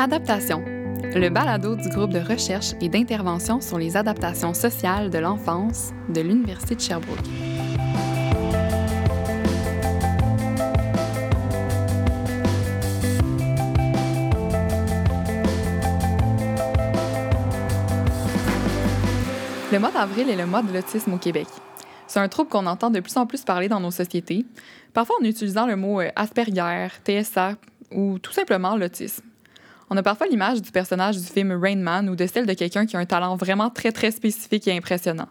Adaptation, le balado du groupe de recherche et d'intervention sur les adaptations sociales de l'enfance de l'Université de Sherbrooke. Le mois d'avril est le mois de l'autisme au Québec. C'est un trouble qu'on entend de plus en plus parler dans nos sociétés, parfois en utilisant le mot euh, Asperger, TSA ou tout simplement l'autisme. On a parfois l'image du personnage du film Rain Man ou de celle de quelqu'un qui a un talent vraiment très très spécifique et impressionnant.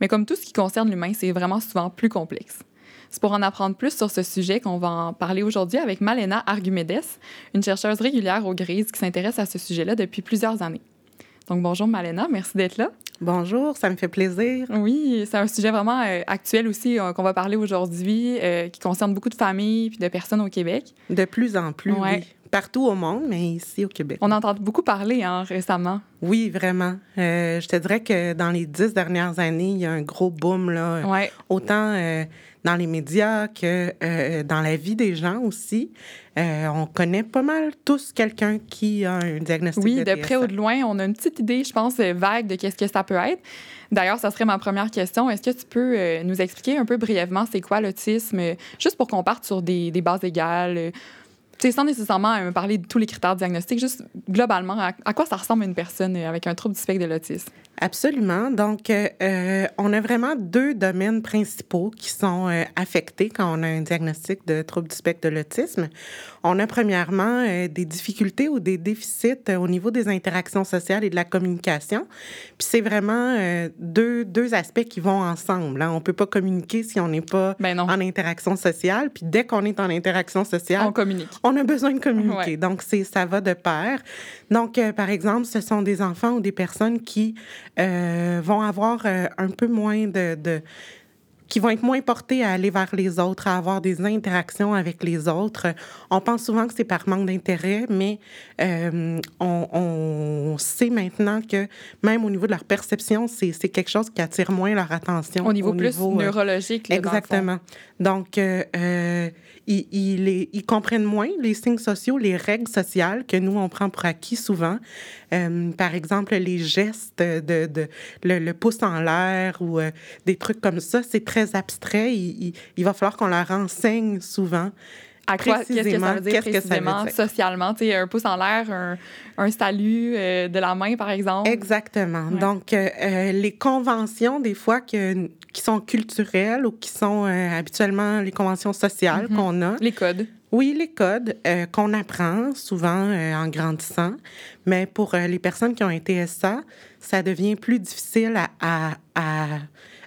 Mais comme tout ce qui concerne l'humain, c'est vraiment souvent plus complexe. C'est pour en apprendre plus sur ce sujet qu'on va en parler aujourd'hui avec Malena Argumedes, une chercheuse régulière au GRIS qui s'intéresse à ce sujet-là depuis plusieurs années. Donc bonjour Malena, merci d'être là. Bonjour, ça me fait plaisir. Oui, c'est un sujet vraiment euh, actuel aussi euh, qu'on va parler aujourd'hui, euh, qui concerne beaucoup de familles et de personnes au Québec. De plus en plus, oui. Partout au monde, mais ici au Québec. On entend beaucoup parler hein, récemment. Oui, vraiment. je te dirais que dans les dix dernières années, il y a un gros boom, là. Ouais. Autant dans les médias que dans la vie des gens aussi. on connaît pas mal tous quelqu'un qui a un diagnostic oui, de, de près ou de loin, on a une petite idée, je pense, vague de qu'est-ce que ça peut être. D'ailleurs, ça serait ma première question. Est-ce que tu peux nous expliquer un peu brièvement c'est quoi l'autisme, juste pour qu'on parte sur des, des bases égales? Sans nécessairement me parler de tous les critères diagnostiques, juste globalement, à, quoi ça ressemble une personne avec un trouble du spectre de l'autisme? Absolument. Donc, euh, on a vraiment deux domaines principaux qui sont euh, affectés quand on a un diagnostic de trouble du spectre de l'autisme. On a premièrement euh, des difficultés ou des déficits au niveau des interactions sociales et de la communication. Puis c'est vraiment deux, deux aspects qui vont ensemble. Hein. On peut pas communiquer si on n'est pas ben en interaction sociale. Puis dès qu'on est en interaction sociale, on communique. On a besoin de communiquer. Donc, c'est ça va de pair. Donc, par exemple, ce sont des enfants ou des personnes qui euh, vont avoir euh, un peu moins de, de qui vont être moins portés à aller vers les autres, à avoir des interactions avec les autres. On pense souvent que c'est par manque d'intérêt, mais euh, on, on, sait maintenant que même au niveau de leur perception, c'est quelque chose qui attire moins leur attention. Au niveau plus neurologique. exactement. Donc, euh, ils, ils, comprennent moins les signes sociaux, les règles sociales que nous, on prend pour acquis souvent. Euh, par exemple, les gestes de, de le, pouce en l'air ou euh, des trucs comme ça, c'est très abstrait. Il, il, va falloir qu'on leur enseigne souvent. À quoi, qu'est-ce que ça veut dire précisément, socialement? Tu sais, un pouce en l'air, un, un salut euh, de la main, par exemple. Exactement. Donc, les conventions, des fois, que, qui sont culturelles ou qui sont habituellement les conventions sociales mm-hmm. qu'on a. Les codes. Oui, les codes euh, qu'on apprend souvent euh, en grandissant, mais pour euh, les personnes qui ont un TSA, ça devient plus difficile à, à,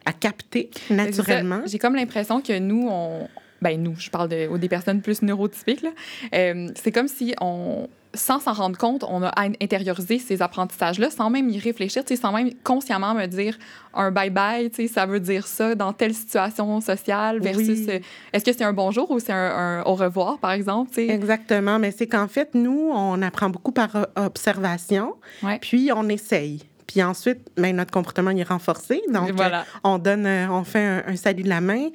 à, capter naturellement. J'ai comme l'impression que nous, on, ben nous, je parle de, des personnes plus neurotypiques, c'est comme si on, sans s'en rendre compte, on a intériorisé ces apprentissages-là sans même y réfléchir, sans même consciemment me dire un bye-bye, ça veut dire ça dans telle situation sociale versus euh, est-ce que c'est un bonjour ou c'est un, au revoir, par exemple? Exactement, mais c'est qu'en fait, nous, on apprend beaucoup par euh, observation, puis on essaye. Puis ensuite, ben, notre comportement est renforcé. Donc, on donne, euh, on fait un, salut de la main.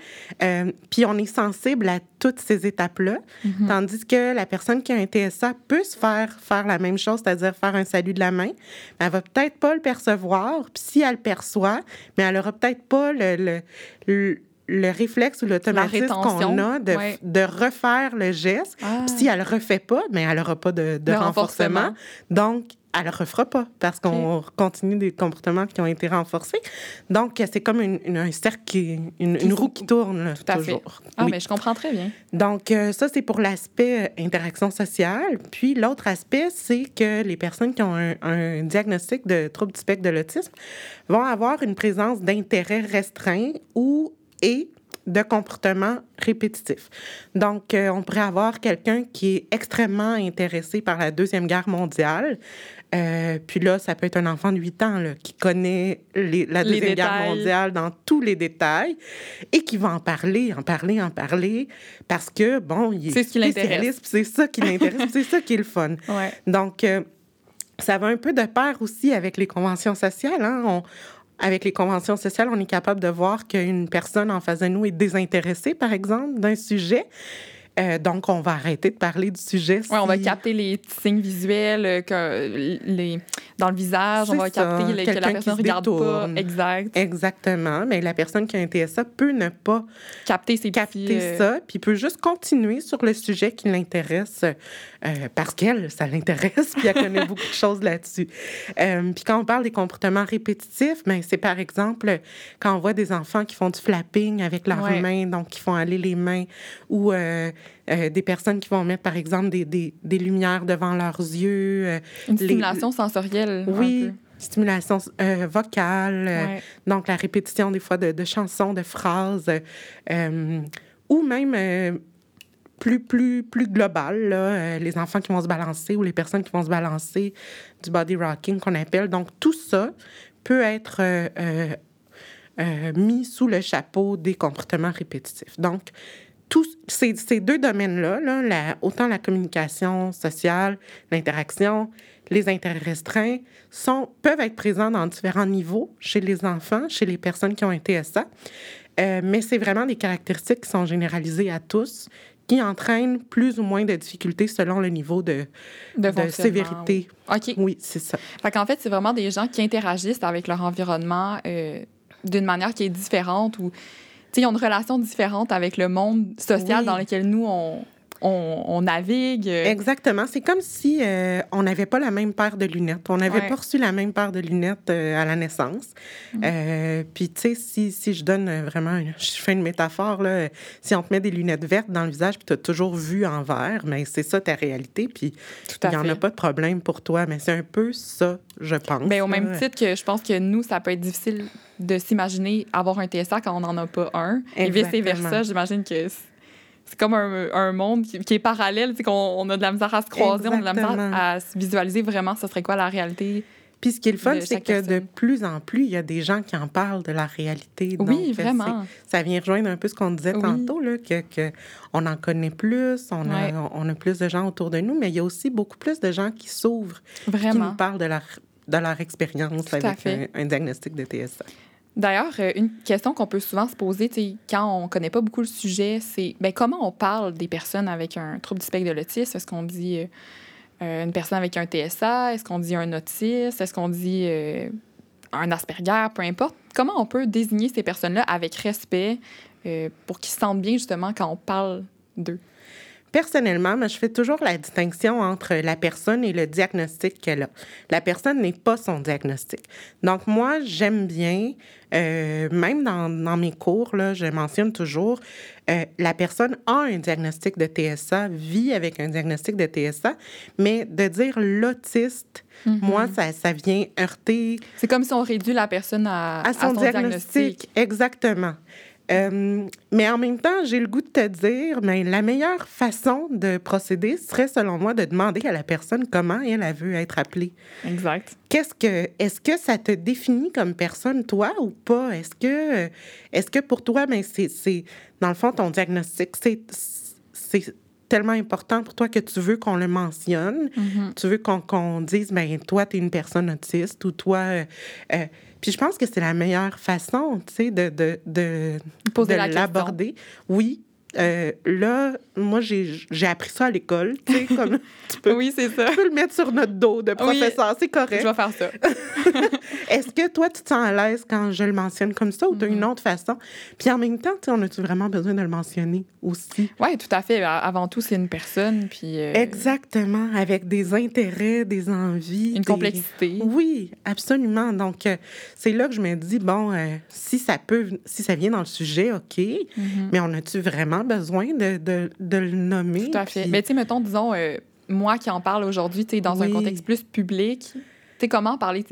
Euh, puis on est sensible à toutes ces étapes-là. Mm-hmm. Tandis que la personne qui a un TSA peut se faire faire la même chose, c'est-à-dire faire un salut de la main. Mais elle va peut-être pas le percevoir. Puis si elle le perçoit, mais elle aura peut-être pas le, le réflexe ou l'automatisme qu'on a de, de, refaire le geste. Ah. Puis si elle le refait pas, mais elle n'aura pas de, de, renforcement. renforcement. Donc, elle le refera pas parce qu'on continue des comportements qui ont été renforcés. Donc, c'est comme une, un cercle, qui, une, roue qui tourne Tout à toujours. Fait. Ah, mais je comprends très bien. Donc, euh, ça, c'est pour l'aspect euh, interaction sociale. Puis, l'autre aspect, c'est que les personnes qui ont un, un diagnostic de trouble du spectre de l'autisme vont avoir une présence d'intérêt restreint ou et de comportements répétitifs. Donc, euh, on pourrait avoir quelqu'un qui est extrêmement intéressé par la Deuxième Guerre mondiale. Euh, puis là, ça peut être un enfant de 8 ans là, qui connaît la Deuxième Guerre mondiale dans tous les détails et qui va en parler, en parler, en parler parce que, bon, il est, spécialiste, c'est ça qui l'intéresse, c'est ça qui est le fun. Ouais. Donc, euh, ça va un peu de pair aussi avec les conventions sociales. Hein? On, avec les conventions sociales, on est capable de voir qu'une personne en face de nous est désintéressée, par exemple, d'un sujet. Euh, donc, on va arrêter de parler du sujet. Oui, on va capter les signes visuels euh, que les, dans le visage. On va capter que la personne ne regarde pas. Exact. Exactement. Mais la personne qui a un TSA peut ne pas capter, ces capter euh, ça, puis peut juste continuer sur le sujet qui l'intéresse parce qu'elle, ça l'intéresse, puis elle connaît beaucoup de choses là-dessus. puis quand on parle des comportements répétitifs, ben, c'est par exemple quand on voit des enfants qui font du flapping avec leurs mains, donc qui font aller les mains, ou euh, des personnes qui vont mettre, par exemple, des, des, des lumières devant leurs yeux. Euh, Une stimulation sensorielle. Oui. Stimulation euh, vocale, donc la répétition des fois de, de chansons, de phrases, ou même plus, plus, plus global, là, les enfants qui vont se balancer ou les personnes qui vont se balancer, du body rocking qu'on appelle. Donc, tout ça peut être mis sous le chapeau des comportements répétitifs. Donc, tous ces, ces deux domaines-là, là, autant la communication sociale, l'interaction, les intérêts restreints, sont, peuvent être présents dans différents niveaux chez les enfants, chez les personnes qui ont un TSA. Euh, mais c'est vraiment des caractéristiques qui sont généralisées à tous, qui entraînent plus ou moins de difficultés selon le niveau de, de, sévérité. OK. Oui, c'est ça. Fait qu'en fait, c'est vraiment des gens qui interagissent avec leur environnement euh, d'une manière qui est différente ou ils ont une relation différente avec le monde social dans lequel nous, on, on, navigue. Exactement. C'est comme si euh, on n'avait pas la même paire de lunettes. On n'avait pas reçu la même paire de lunettes euh, à la naissance. Mm. Euh, puis, tu sais, si, si, je donne vraiment, je fais une métaphore, là, si on te met des lunettes vertes dans le visage, puis tu as toujours vu en vert, mais c'est ça ta réalité, puis il n'y en a pas de problème pour toi. Mais c'est un peu ça, je pense. Mais au même titre que je pense que nous, ça peut être difficile de s'imaginer avoir un TSA quand on n'en a pas un. Et vice-versa, j'imagine que c'est comme un, un, monde qui, est parallèle, qu'on on a de la misère à se croiser, on a de la misère à se visualiser vraiment ce serait quoi la réalité. Puis ce qui est le fun, c'est que de plus en plus, il y a des gens qui en parlent de la réalité. Oui, vraiment. Ça vient rejoindre un peu ce qu'on disait tantôt, là, que, que, on en connaît plus, on, a, on a plus de gens autour de nous, mais il y a aussi beaucoup plus de gens qui s'ouvrent, qui nous parlent de leur, de leur expérience avec un, un, diagnostic de TSA. D'ailleurs, euh, une question qu'on peut souvent se poser quand on ne connaît pas beaucoup le sujet, c'est ben, comment on parle des personnes avec un trouble du spectre de l'autisme? Est-ce qu'on dit euh, euh, une personne avec un TSA? Est-ce qu'on dit un autiste? Est-ce qu'on dit un Asperger? Peu importe. Comment on peut désigner ces personnes-là avec respect pour qu'ils se sentent bien justement quand on parle d'eux? Personnellement, je fais toujours la distinction entre la personne et le diagnostic qu'elle a. La personne n'est pas son diagnostic. Donc, moi, j'aime bien, euh, même dans, dans, mes cours, là, je mentionne toujours, euh, la personne a un diagnostic de TSA, vit avec un diagnostic de TSA, mais de dire l'autiste, mm-hmm. moi, ça, ça vient heurter. C'est comme si on réduit la personne à, à son, diagnostic. Exactement. Euh, mais en même temps, j'ai le goût de te dire, mais la meilleure façon de procéder serait, selon moi, de demander à la personne comment elle, a veut être appelée. Exact. Qu'est-ce que, est-ce que ça te définit comme personne, toi, ou pas? Est-ce que, est-ce que pour toi, ben, c'est, dans le fond, ton diagnostic, c'est, c'est tellement important pour toi que tu veux qu'on le mentionne, mm-hmm. tu veux qu'on, qu'on dise, ben toi, tu es une personne autiste, ou toi, euh, euh, puis je pense que c'est la meilleure façon, tu sais, de, de, de, de l'aborder. Oui, euh, là, moi, j'ai appris ça à l'école. Tu sais, comme tu peux, oui, c'est ça. Tu peux le mettre sur notre dos de professeur, c'est correct. Je vais faire ça. Est-ce que toi, tu te sens à l'aise quand je le mentionne comme ça ou tu as une mm-hmm. autre façon? Puis en même temps, on a-tu vraiment besoin de le mentionner aussi? Oui, tout à fait. Avant tout, c'est une personne. Puis, euh, Exactement, avec des intérêts, des envies. Une complexité. Oui, absolument. Donc, euh, c'est là que je me dis, bon, si ça peut, si ça vient dans le sujet, OK, mm-hmm. mais on a-tu vraiment besoin de, de, de le nommer. Tout à fait. Mais tu sais, mettons, disons, euh, moi qui en parle aujourd'hui, tu sais, dans un contexte plus public, tu sais, comment parler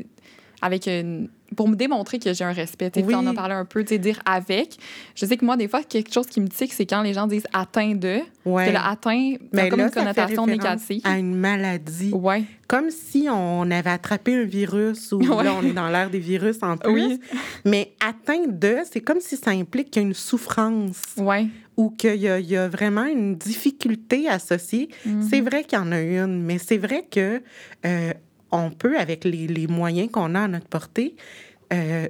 avec une pour me démontrer que j'ai un respect. Tu en as parlé un peu, tu sais, dire avec. Je sais que moi, des fois, quelque chose qui me tique, c'est quand les gens disent atteint de. Ouais. Que atteint, Mais comme une connotation négative. À une maladie. Ouais. Comme si on avait attrapé un virus ou là, on est dans l'ère des virus en plus. Oui. Mais atteint de, c'est comme si ça implique qu'il y a une souffrance. Ouais. Ou qu'il y, y, a vraiment une difficulté associée. Mm-hmm. C'est vrai qu'il y en a une, mais c'est vrai que. Euh, on peut, avec les, les moyens qu'on a à notre portée, euh,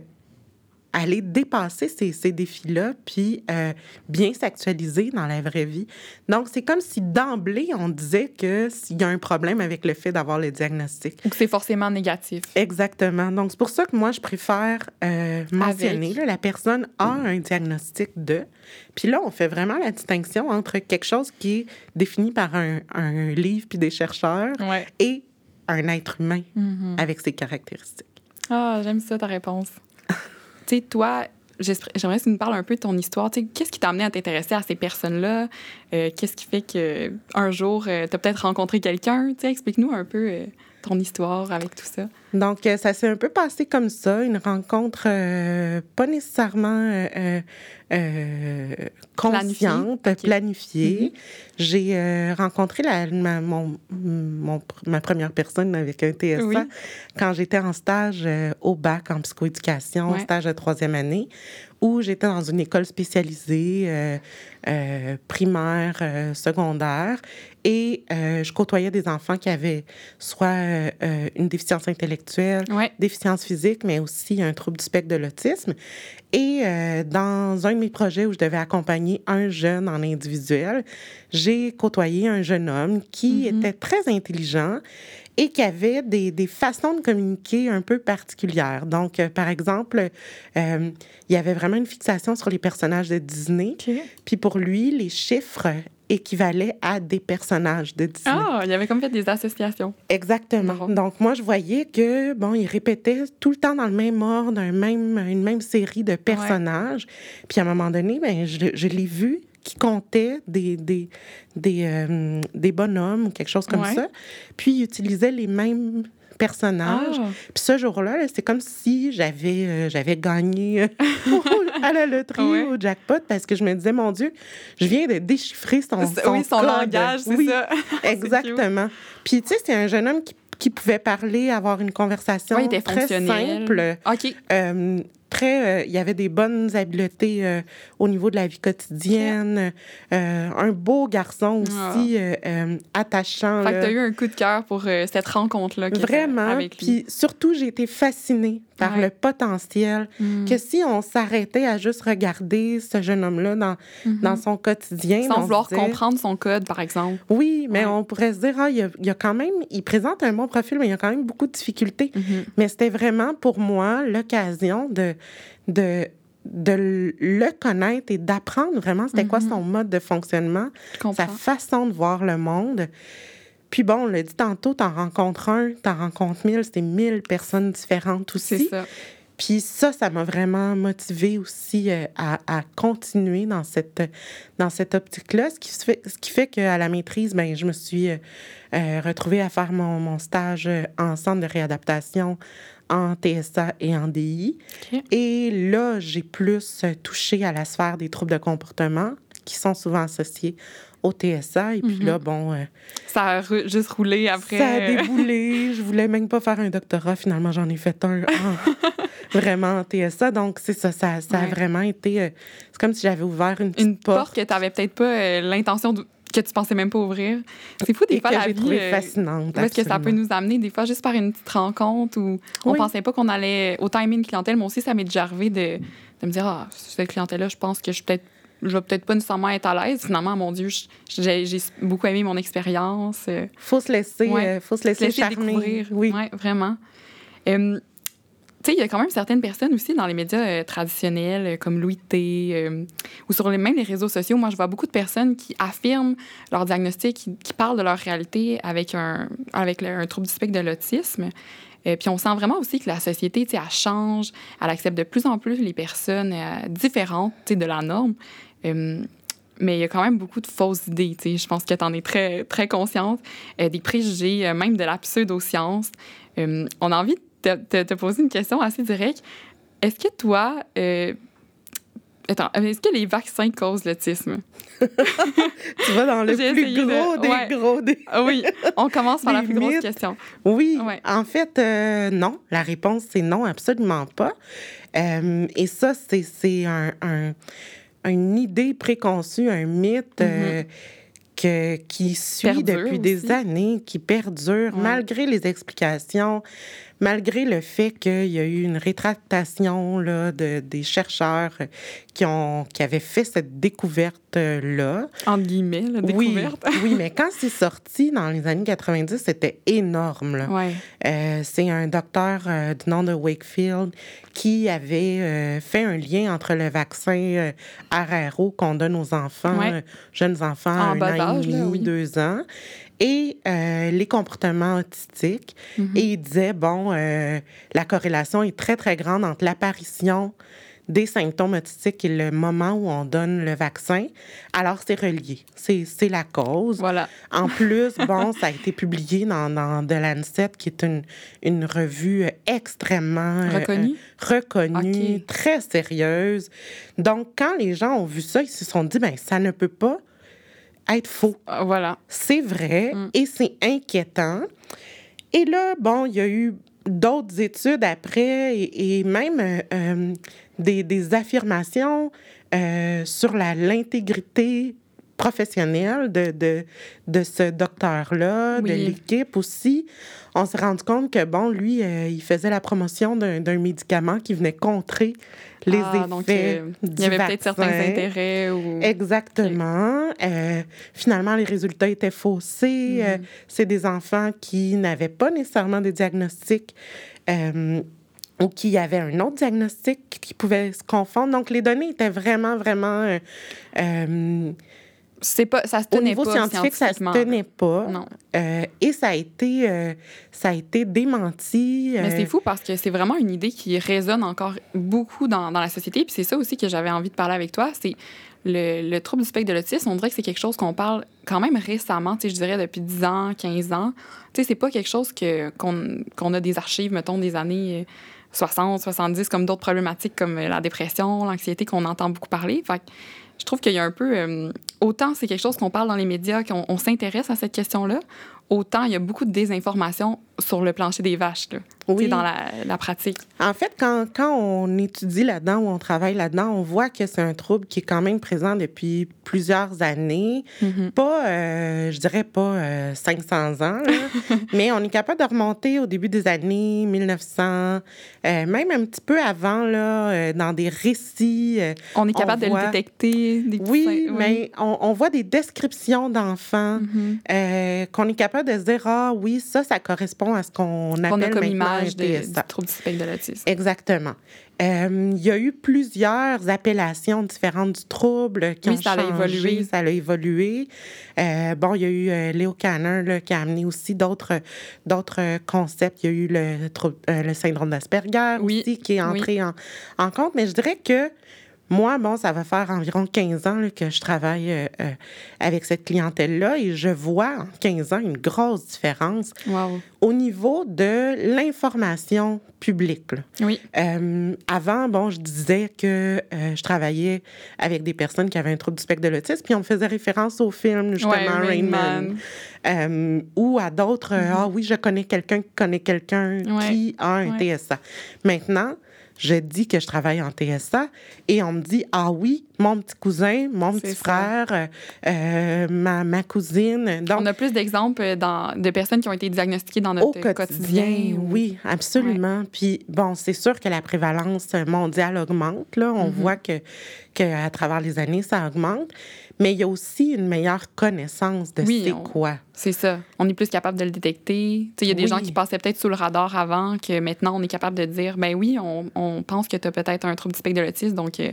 aller dépasser ces, ces défis-là, puis euh, bien s'actualiser dans la vraie vie. Donc, c'est comme si d'emblée, on disait que s'il y a un problème avec le fait d'avoir le diagnostic. Ou que c'est forcément négatif. Exactement. Donc, c'est pour ça que moi, je préfère euh, mentionner, là, la personne a un diagnostic de. Puis là, on fait vraiment la distinction entre quelque chose qui est défini par un, un livre puis des chercheurs et un être humain mm-hmm. avec ses caractéristiques. Ah, j'aime ça, ta réponse sais, toi, j'aimerais que tu nous parles un peu de ton histoire. Qu'est-ce qui t'a amené à t'intéresser à ces personnes-là? Euh, qu'est-ce qui fait qu'un jour, euh, tu as peut-être rencontré quelqu'un? Explique-nous un peu euh, ton histoire avec tout ça? Donc, ça s'est un peu passé comme ça, une rencontre pas nécessairement consciente, planifiée. Mm-hmm. J'ai rencontré la, ma, mon, ma première personne avec un TSA quand j'étais en stage au bac en psychoéducation, stage de troisième année, où j'étais dans une école spécialisée euh, euh, primaire, euh, secondaire, et je côtoyais des enfants qui avaient soit une déficience intellectuelle, déficience physique, mais aussi un trouble du spectre de l'autisme. Et dans un de mes projets où je devais accompagner un jeune en individuel, j'ai côtoyé un jeune homme qui mm-hmm. était très intelligent et qui avait des, des, façons de communiquer un peu particulières. Donc, euh, par exemple, euh, il y avait vraiment une fixation sur les personnages de Disney. Puis pour lui, les chiffres équivalaient à des personnages de Disney. Ah, il y avait comme fait des associations. Exactement. Donc, moi, je voyais que, bon, il répétait tout le temps dans le même ordre, un même, une même série de personnages. Puis à un moment donné, ben, je, je l'ai vu qui comptait des, des, des, euh, des bonhommes ou quelque chose comme ça. Puis il utilisait les mêmes personnages. Ah. Puis ce jour-là, c'est comme si j'avais euh, j'avais gagné euh, à la loterie au jackpot parce que je me disais, mon Dieu, je viens de déchiffrer son, son, oui, son langage, c'est ça. exactement. Puis tu sais, c'est un jeune homme qui qui pouvait parler, avoir une conversation très simple. OK très, euh, il y avait des bonnes habiletés euh, au niveau de la vie quotidienne. Euh, un beau garçon aussi, ah. attachant. Fait que tu as eu un coup de cœur pour cette rencontre-là. Vraiment. Avec Puis surtout, j'ai été fascinée par le potentiel mm. que si on s'arrêtait à juste regarder ce jeune homme-là dans, mm-hmm. dans son quotidien. Sans vouloir comprendre son code, par exemple. Oui, mais on pourrait se dire, ah, il, y a, il y a quand même, il présente un bon profil, mais il y a quand même beaucoup de difficultés. Mm-hmm. Mais c'était vraiment pour moi l'occasion de de, de le connaître et d'apprendre vraiment c'était quoi mm-hmm. son mode de fonctionnement, sa façon de voir le monde. Puis bon, on l'a dit tantôt, t'en rencontres un, t'en rencontres mille, c'était mille personnes différentes aussi. Ça. Puis ça, ça m'a vraiment motivé aussi euh, à, à, continuer dans cette, dans cette optique-là, ce qui fait, ce qui fait qu'à la maîtrise, ben, je me suis euh, euh, retrouvée à faire mon, mon stage en centre de réadaptation en TSA et en DI. Et là, j'ai plus touché à la sphère des troubles de comportement qui sont souvent associés au TSA. Et puis là, mhm. bon... Euh, ça a juste roulé après. Ça a déboulé. Je voulais même pas faire un doctorat. Finalement, j'en ai fait un vraiment en TSA. Donc, c'est ça. Ça, a vraiment été... Euh, c'est comme si j'avais ouvert une Une porte. que tu n'avais peut-être pas euh, l'intention de que tu pensais même pas ouvrir. C'est fou des fois la vie. Euh, fascinante. Parce que ça peut nous amener des fois juste par une petite rencontre où on pensait pas qu'on allait autant aimer une clientèle. Moi aussi, ça m'est déjà arrivé de, de me dire ah cette clientèle-là, je pense que je peut-être je vais peut-être pas nécessairement être à l'aise. Finalement, mon Dieu, j'ai beaucoup aimé mon expérience. Faut se laisser, euh, faut se laisser. Découvrir. Oui, ouais, vraiment tu sais, il y a quand même certaines personnes aussi dans les médias euh, traditionnels, euh, comme Louis T, euh, ou sur les, même les réseaux sociaux. Moi, je vois beaucoup de personnes qui affirment leur diagnostic, qui, parlent de leur réalité avec un, avec un trouble du spectre de l'autisme. puis on sent vraiment aussi que la société, tu sais, elle change, elle accepte de plus en plus les personnes différentes, tu sais, de la norme. Mais il y a quand même beaucoup de fausses idées, tu sais. Je pense que tu en es très, très consciente. des préjugés, même de la pseudo-science. on a envie de te, poser une question assez directe. Est-ce que toi, euh, Attends, est-ce que les vaccins causent l'autisme? tu vas dans le plus gros des gros des... Ah oui, on commence par la plus grosse question. Oui, en fait, euh, non. La réponse, c'est non, absolument pas. Euh, et ça, c'est un, un, une idée préconçue, un mythe. Mm-hmm. que, qui suit depuis des années, qui perdure malgré les explications, malgré le fait qu'il y a eu une rétractation là, de, des chercheurs qui, ont, qui avaient fait cette découverte-là. Entre guillemets, la découverte. Oui, oui mais quand c'est sorti dans les années 90, c'était énorme. Là. Ouais. Euh, c'est un docteur euh, du nom de Wakefield qui avait euh, fait un lien entre le vaccin RRO qu'on donne aux enfants, jeunes enfants, un an et demi, deux ans, et les comportements autistiques. Mm-hmm. Et il disait, bon, la corrélation est très, très grande entre l'apparition des symptômes autistiques et le moment où on donne le vaccin. Alors, c'est relié. C'est la cause. Voilà. En plus, bon, ça a été publié dans, dans The Lancet, qui est une, une revue extrêmement... Euh, reconnue? reconnue, très sérieuse. Donc, quand les gens ont vu ça, ils se sont dit, ben ça ne peut pas être faux. Ah, voilà. C'est vrai mm. et c'est inquiétant. Et là, bon, il y a eu d'autres études après et, même euh, euh, des, affirmations euh, sur l'intégrité professionnelle de, de, de ce docteur-là, de l'équipe aussi. On s'est rendu compte que, bon, lui, il faisait la promotion d'un médicament qui venait contrer les ah, effets Il y avait peut-être certains intérêts. Ou... Exactement. finalement, les résultats étaient faussés. Mm. C'est des enfants qui n'avaient pas nécessairement de diagnostic ou qui avait un autre diagnostic qui pouvait se confondre. Donc, les données étaient vraiment, vraiment... Euh, euh c'est pas, ça se tenait au niveau scientifique, ça se tenait pas. Non. Euh, et ça a été, euh, ça a été démenti. Mais c'est fou parce que c'est vraiment une idée qui résonne encore beaucoup dans, dans la société. Puis c'est ça aussi que j'avais envie de parler avec toi. C'est le, le, trouble du spectre de l'autisme. On dirait que c'est quelque chose qu'on parle quand même récemment. Je dirais depuis 10 ans, 15 ans. Tu sais, c'est pas quelque chose que, qu'on, qu'on a des archives, mettons, des années 60, 70, comme d'autres problématiques comme euh, la dépression, l'anxiété qu'on entend beaucoup parler. Fait je trouve qu'il y a un peu. Euh, autant c'est quelque chose qu'on parle dans les médias, qu'on s'intéresse à cette question-là, autant il y a beaucoup de désinformation sur le plancher des vaches, là, oui. dans la, pratique. En fait, quand, quand on étudie là-dedans ou on travaille là-dedans, on voit que c'est un trouble qui est quand même présent depuis plusieurs années. Mm-hmm. Pas, euh, je dirais pas 500 euh, ans, mais on est capable de remonter au début des années 1900, euh, même un petit peu avant, là, dans des récits. on est capable de le détecter. Des oui, mais on, on, voit des descriptions d'enfants mm-hmm. qu'on est capable de se dire, ah oui, ça, ça correspond à ce qu'on appelle a comme image de, du trouble du spectre de l'autisme. Exactement. Euh, il y a eu plusieurs appellations différentes du trouble qui oui, ont ça changé. A évolué. Ça a évolué. Euh, bon, il y a eu euh, Léo là, qui a amené aussi d'autres d'autres concepts. Il y a eu le, le syndrome d'Asperger aussi qui est entré en, en compte. Mais je dirais que moi, bon, ça va faire environ 15 ans que je travaille euh, euh, avec cette clientèle-là et je vois en 15 ans une grosse différence au niveau de l'information publique. Oui. Euh, avant, bon, je disais que je travaillais avec des personnes qui avaient un trouble du spectre de l'autisme, puis on faisait référence au film, justement, Rain Man. ou à d'autres, mm-hmm. ah oui, je connais quelqu'un qui connaît quelqu'un qui a un TSA. Maintenant, je dis que je travaille en TSA et on me dit Ah oui, mon petit cousin, mon petit frère, euh, ma, ma, cousine. Donc, on a plus d'exemples de personnes qui ont été diagnostiquées dans notre quotidien. Oui, absolument. Puis bon, c'est sûr que la prévalence mondiale augmente. Là. On mm-hmm. voit que, que à travers les années, ça augmente mais il y a aussi une meilleure connaissance de c'est quoi. C'est ça. On est plus capable de le détecter. Il y a des gens qui passaient peut-être sous le radar avant, que maintenant, on est capable de dire, ben oui, on, on pense que tu as peut-être un trouble du spectre de l'autisme, donc euh,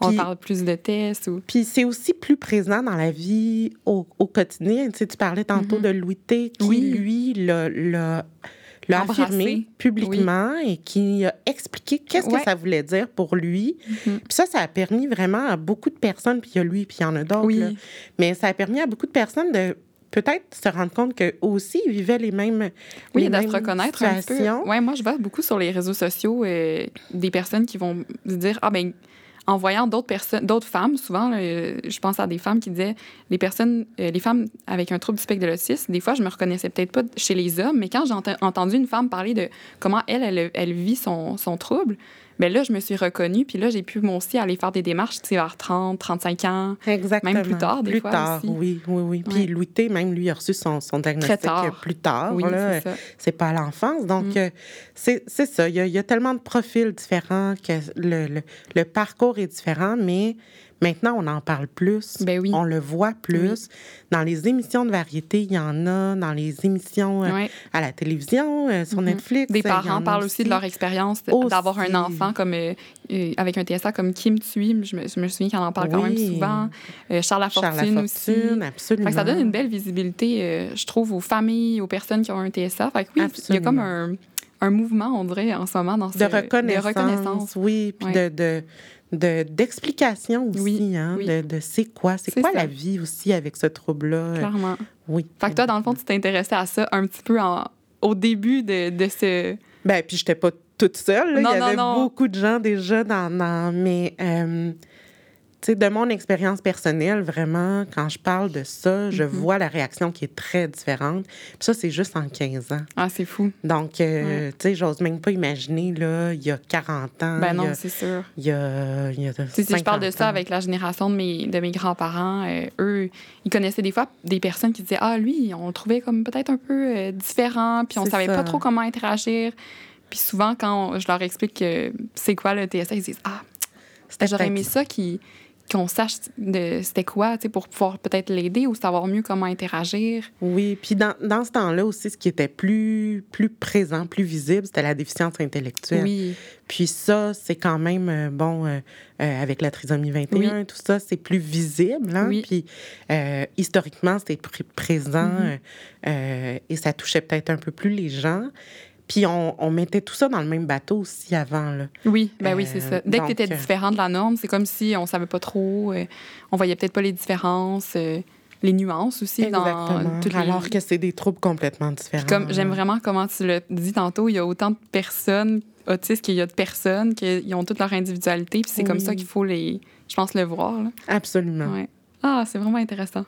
on parle plus de tests. Ou... Puis c'est aussi plus présent dans la vie au, au quotidien. Tu, sais, tu parlais tantôt mm-hmm. de Louis T, qui, lui, le l'a affirmé publiquement et qui a expliqué qu'est-ce que ça voulait dire pour lui. Mm-hmm. Puis ça, ça a permis vraiment à beaucoup de personnes, puis il y a lui, puis il y en a d'autres, mais ça a permis à beaucoup de personnes de peut-être se rendre compte qu'eux aussi ils vivaient les mêmes Oui, de se reconnaître un peu. Ouais, moi, je vois beaucoup sur les réseaux sociaux euh, des personnes qui vont se dire Ah, ben en voyant d'autres personnes, d'autres femmes, souvent, je pense à des femmes qui disaient, les personnes, euh, les femmes avec un trouble du spectre de l'autisme, des fois, je me reconnaissais peut-être pas chez les hommes, mais quand j'ai entendu une femme parler de comment elle, elle, vit son trouble, Mais là, je me suis reconnue, puis là, j'ai pu, moi aussi, aller faire des démarches, tu sais, vers 30, 35 ans. Exactement. Même plus tard, des plus fois tard, aussi. oui, oui, oui. Puis Louis T, même lui, a reçu son, son diagnostic tard. plus tard. Oui, c'est ça. C'est pas à l'enfance. Donc, Mm. euh, c'est c'est ça. Il y, a, il y a tellement de profils différents que le, le, le parcours est différent, mais maintenant, on en parle plus. Ben oui. On le voit plus. Dans les émissions de variété, il y en a. Dans les émissions euh, à la télévision, euh, sur Netflix. Des il y en parents parlent aussi de leur expérience d'avoir un enfant comme euh, euh, avec un TSA comme Kim Tui. Je me, je me souviens qu'on en parle quand même souvent. Euh, Charles Lafortune, Charles Lafortune, aussi. absolument. Ça donne une belle visibilité, euh, je trouve, aux familles, aux personnes qui ont un TSA. Fait que oui, il y a comme un, un mouvement, on dirait, en ce moment dans ce, de reconnaissance, de reconnaissance. oui, puis de, de, de- d'explication aussi, Oui, hein, oui. de, de c'est quoi, c'est quoi ça. la vie aussi avec ce trouble-là? euh, Clairement. Oui. Fait que toi, dans le fond, tu t'intéressais à ça un petit peu en- au début de, de ce. Ben, puis j'étais pas toute seule, là. Non, il y non, avait non. beaucoup de gens déjà dans... dans mais, euh, tu sais, de mon expérience personnelle, vraiment, quand je parle de ça, je Mm-hmm. vois la réaction qui est très différente. Puis ça, c'est juste en 15 ans. Ah, c'est fou. Donc, euh, tu sais, j'ose même pas imaginer, là, il y a 40 ans. Ben non, c'est sûr. il y a, il y a si je parle de 50 ça ans. avec la génération de mes, de mes grands-parents, euh, eux, ils connaissaient des fois des personnes qui disaient Ah, lui, on le trouvait comme peut-être un peu euh, différent, puis on savait ça. pas trop comment interagir. Puis souvent, quand je leur explique que c'est quoi le TSA, ils disent Ah, j'aurais aimé ça qu'ils- qu'on sache de c'était quoi, tu sais, pour pouvoir peut-être l'aider ou savoir mieux comment interagir. Oui, puis dans, dans ce temps-là aussi, ce qui était plus, plus présent, plus visible, c'était la déficience intellectuelle. Oui, Puis ça, c'est quand même, euh, bon, euh, euh, avec la trisomie 21, tout ça, c'est plus visible. Hein? Oui. Puis euh, historiquement, c'était pr- présent Mm-hmm. et ça touchait peut-être un peu plus les gens. Puis on, on mettait tout ça dans le même bateau aussi avant. Là. oui, ben oui, c'est Euh, ça. Dès que donc, tu étais euh, différent de la norme, c'est comme si on savait pas trop, euh, on voyait peut-être pas les différences, euh, les nuances aussi Exactement. dans toutes les... Alors que c'est des troubles complètement différents. Comme j'aime vraiment comment tu l'as dit tantôt, il y a autant de personnes autistes qu'il y a de personnes qui ont toute leur individualité, puis c'est comme ça qu'il faut les, je pense, le voir. là. Absolument. Ouais. Ah, c'est vraiment intéressant.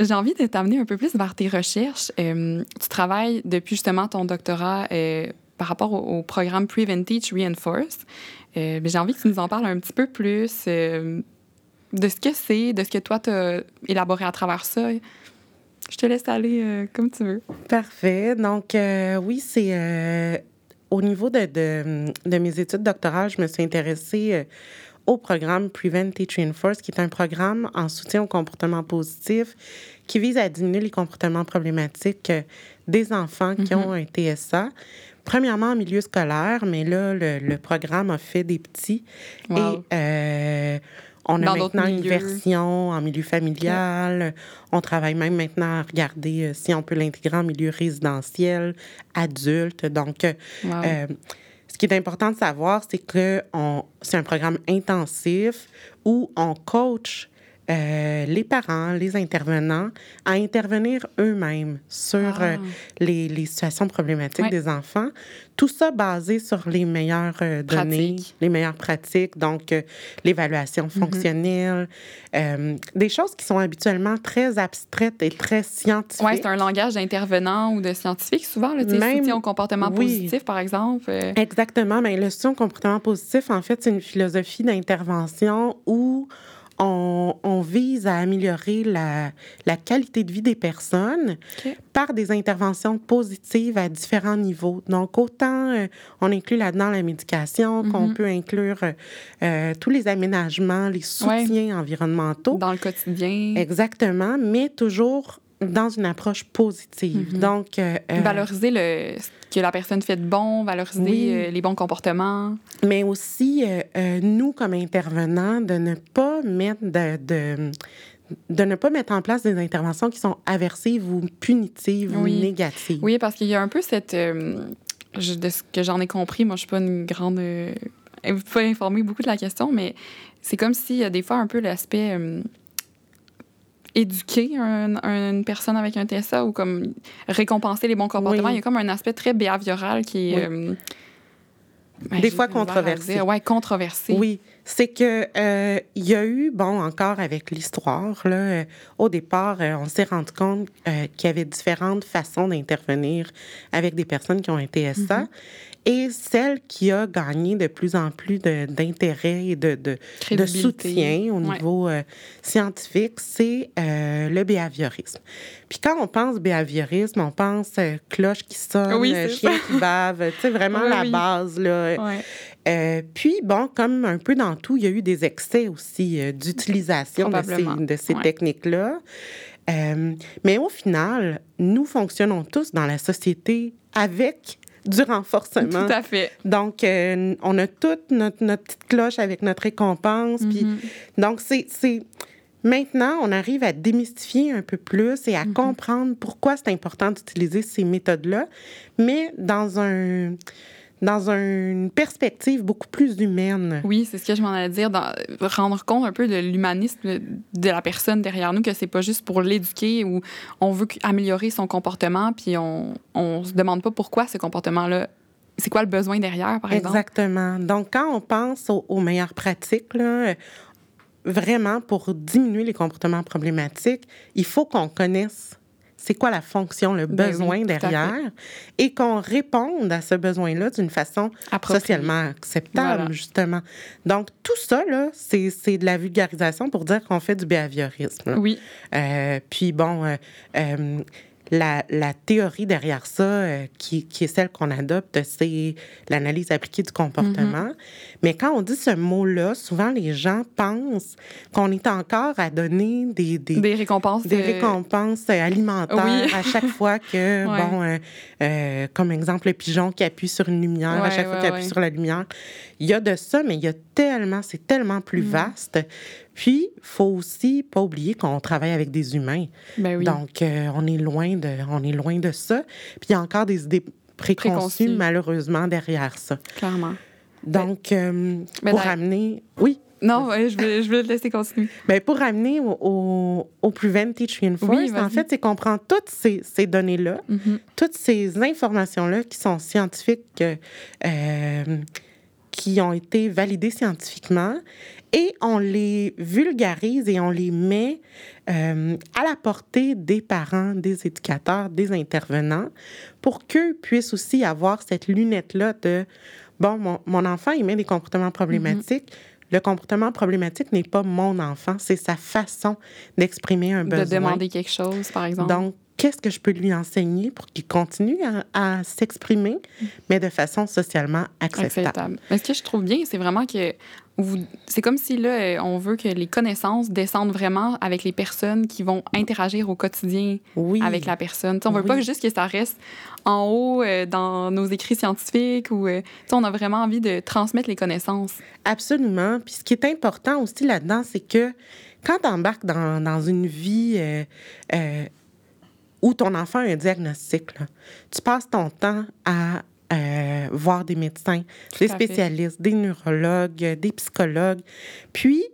J'ai envie de t'amener un peu plus vers tes recherches. Euh, tu travailles depuis justement ton doctorat euh, par rapport au, programme Preventage Reinforce. Euh, J'ai envie que tu nous en parles un petit peu plus de ce que c'est, de ce que toi, tu as élaboré à travers ça. Je te laisse aller comme tu veux. Parfait. Donc, oui, c'est au niveau de, de, de mes études doctorales, je me suis intéressée au programme Prevent Teach Reinforce, qui est un programme en soutien au comportement positif qui vise à diminuer les comportements problématiques euh, des enfants qui ont un TSA. Premièrement, en milieu scolaire, mais là, le, le programme a fait des petits. Wow. Et euh, on a Dans maintenant une milieux. version en milieu familial. On travaille même maintenant à regarder euh, si on peut l'intégrer en milieu résidentiel, adulte. Donc, Wow. euh, qui est important de savoir, c'est que c'est un programme intensif où on coach euh, les parents, les intervenants à intervenir eux-mêmes sur Ah. euh, les, les situations problématiques Ouais. des enfants. Tout ça basé sur les meilleures euh, données, les meilleures pratiques, donc l'évaluation Mhm. fonctionnelle, des choses qui sont habituellement très abstraites et très scientifiques. Oui, c'est un langage d'intervenant ou de scientifique, souvent, Même- soutien au comportement oui. positif, par exemple. Exactement. Mais le soutien au comportement positif, en fait, c'est une philosophie d'intervention où on, on vise à améliorer la, la qualité de vie des personnes par des interventions positives à différents niveaux. Donc, autant euh, on inclut là-dedans la médication, qu'on Mhm. peut inclure euh, euh, tous les aménagements, les soutiens environnementaux. dans le quotidien. Exactement, mais toujours dans une approche positive. Mhm. Donc, euh, euh, Valoriser le, ce que la personne fait de bon, valoriser Oui. euh, les bons comportements. mais aussi, euh, nous, comme intervenants, de ne pas mettre de, de, de ne pas mettre en place des interventions qui sont aversives ou punitives Oui. ou négatives. Oui, parce qu'il y a un peu cette. je- de ce que j'en ai compris, moi, je suis pas une grande. Pas informée beaucoup de la question, mais c'est comme s'il y a des fois un peu l'aspect. Éduquer un- un- une personne avec un TSA ou comme récompenser les bons comportements. Oui. Il y a comme un aspect très behavioral qui est. Oui. euh, ben, Des j'ai fois controversé. Ouais, controversé. Oui, c'est que euh, il y a eu, bon, encore avec l'histoire, là, euh, au départ, euh, on s'est rendu compte qu'il y avait différentes façons d'intervenir avec des personnes qui ont un TSA. Et celle qui a gagné de plus en plus d'intérêt et de, de, de, soutien au niveau euh, scientifique, c'est euh, le behaviorisme. Puis quand on pense behaviorisme, on pense euh, cloche qui sonne, chien qui bave, tu sais, vraiment la base, là. puis, bon, comme un peu dans tout, il y a eu des excès aussi d'utilisation de ces, de ces techniques-là. mais au final, nous fonctionnons tous dans la société avec du renforcement. Tout à fait. Donc, euh, on a toute notre, notre, petite cloche avec notre récompense. Puis, mm-hmm. donc, c'est. Maintenant, on arrive à démystifier un peu plus et à mm-hmm. comprendre pourquoi c'est important d'utiliser ces méthodes-là, mais dans un dans une perspective beaucoup plus humaine. Oui, c'est ce que je m'en allais dire, dans, rendre compte un peu de l'humanisme de la personne derrière nous, que c'est pas juste pour l'éduquer ou on veut améliorer son comportement, puis on, on se demande pas pourquoi ce comportement-là c'est quoi le besoin derrière, par exemple? Exactement. Donc, quand on pense aux, aux meilleures pratiques, là, vraiment, pour diminuer les comportements problématiques, il faut qu'on connaisse c'est quoi la fonction, le ben besoin derrière, et qu'on réponde à ce besoin-là d'une façon socialement acceptable, justement. Donc, tout ça, là, c'est de la vulgarisation pour dire qu'on fait du behaviorisme. Oui. Euh, puis, bon, euh, euh, la, la, théorie derrière ça, euh, qui, qui, est celle qu'on adopte, c'est l'analyse appliquée du comportement. Mm-hmm. Mais quand on dit ce mot-là, souvent les gens pensent qu'on est encore à donner des, des, des récompenses, des récompenses alimentaires à chaque fois que, bon, euh, euh, comme exemple, le pigeon qui appuie sur une lumière, à chaque fois qu'il appuie sur la lumière. Il y a de ça, mais il y a tellement, c'est tellement plus mm. vaste. Puis, il faut aussi pas oublier qu'on travaille avec des humains. Ben Donc, euh, on est loin de, on est loin de ça. Puis, il y a encore des idées préconçues, malheureusement, derrière ça. Clairement. Donc, euh, pour ramener... Oui? Non, je vais, je vais te laisser continuer. Bien, pour ramener au, au, Preventive Reinforced, en fait, c'est qu'on prend toutes ces, ces données-là, mm-hmm. toutes ces informations-là qui sont scientifiques, euh, qui ont été validées scientifiquement, et on les vulgarise et on les met euh, à la portée des parents, des éducateurs, des intervenants, pour qu'eux puissent aussi avoir cette lunette-là de, bon, mon, mon, enfant, il met des comportements problématiques. Le comportement problématique n'est pas mon enfant, c'est sa façon d'exprimer un besoin. De demander quelque chose, par exemple. Donc, qu'est-ce que je peux lui enseigner pour qu'il continue à, s'exprimer, mais de façon socialement acceptable. acceptable. Mais ce que je trouve bien, c'est vraiment que c'est comme si là, euh, on veut que les connaissances descendent vraiment avec les personnes qui vont interagir au quotidien avec la personne. On on veut pas juste que ça reste en haut euh, dans nos écrits scientifiques ou euh, on a vraiment envie de transmettre les connaissances. Absolument. Puis ce qui est important aussi là-dedans, c'est que quand tu embarques dans, dans, une vie où ton enfant a un diagnostic, tu passes ton temps à euh, voir des médecins, des spécialistes, des neurologues, des psychologues. Puis,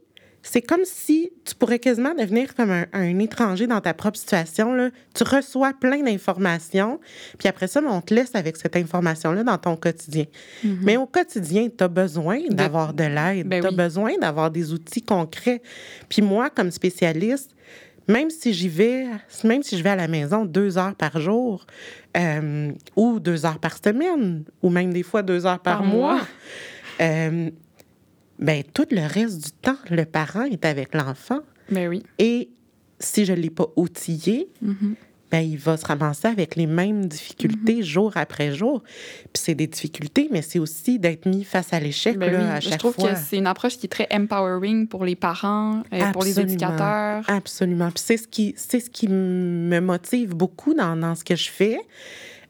c'est comme si tu pourrais quasiment devenir comme un, étranger dans ta propre situation. Là. Tu reçois plein d'informations, puis après ça, on te laisse avec cette information-là dans ton quotidien. Mm-hmm. Mais au quotidien, tu as besoin d'avoir de, l'aide, ben tu as besoin d'avoir des outils concrets. Puis moi, comme spécialiste, même si j'y vais, même si je vais à la maison deux heures par jour, euh, ou deux heures par semaine, ou même des fois deux heures par, mois, euh, ben, tout le reste du temps, le parent est avec l'enfant. Ben oui. Et si je ne l'ai pas outillé, mm-hmm ben, il va se ramasser avec les mêmes difficultés mhm. jour après jour. Puis c'est des difficultés, mais c'est aussi d'être mis face à l'échec ben à chaque fois. Je trouve que c'est une approche qui est très empowering pour les parents, et euh, pour les éducateurs. Absolument. Puis c'est ce qui, c'est ce qui me motive beaucoup dans, dans ce que je fais.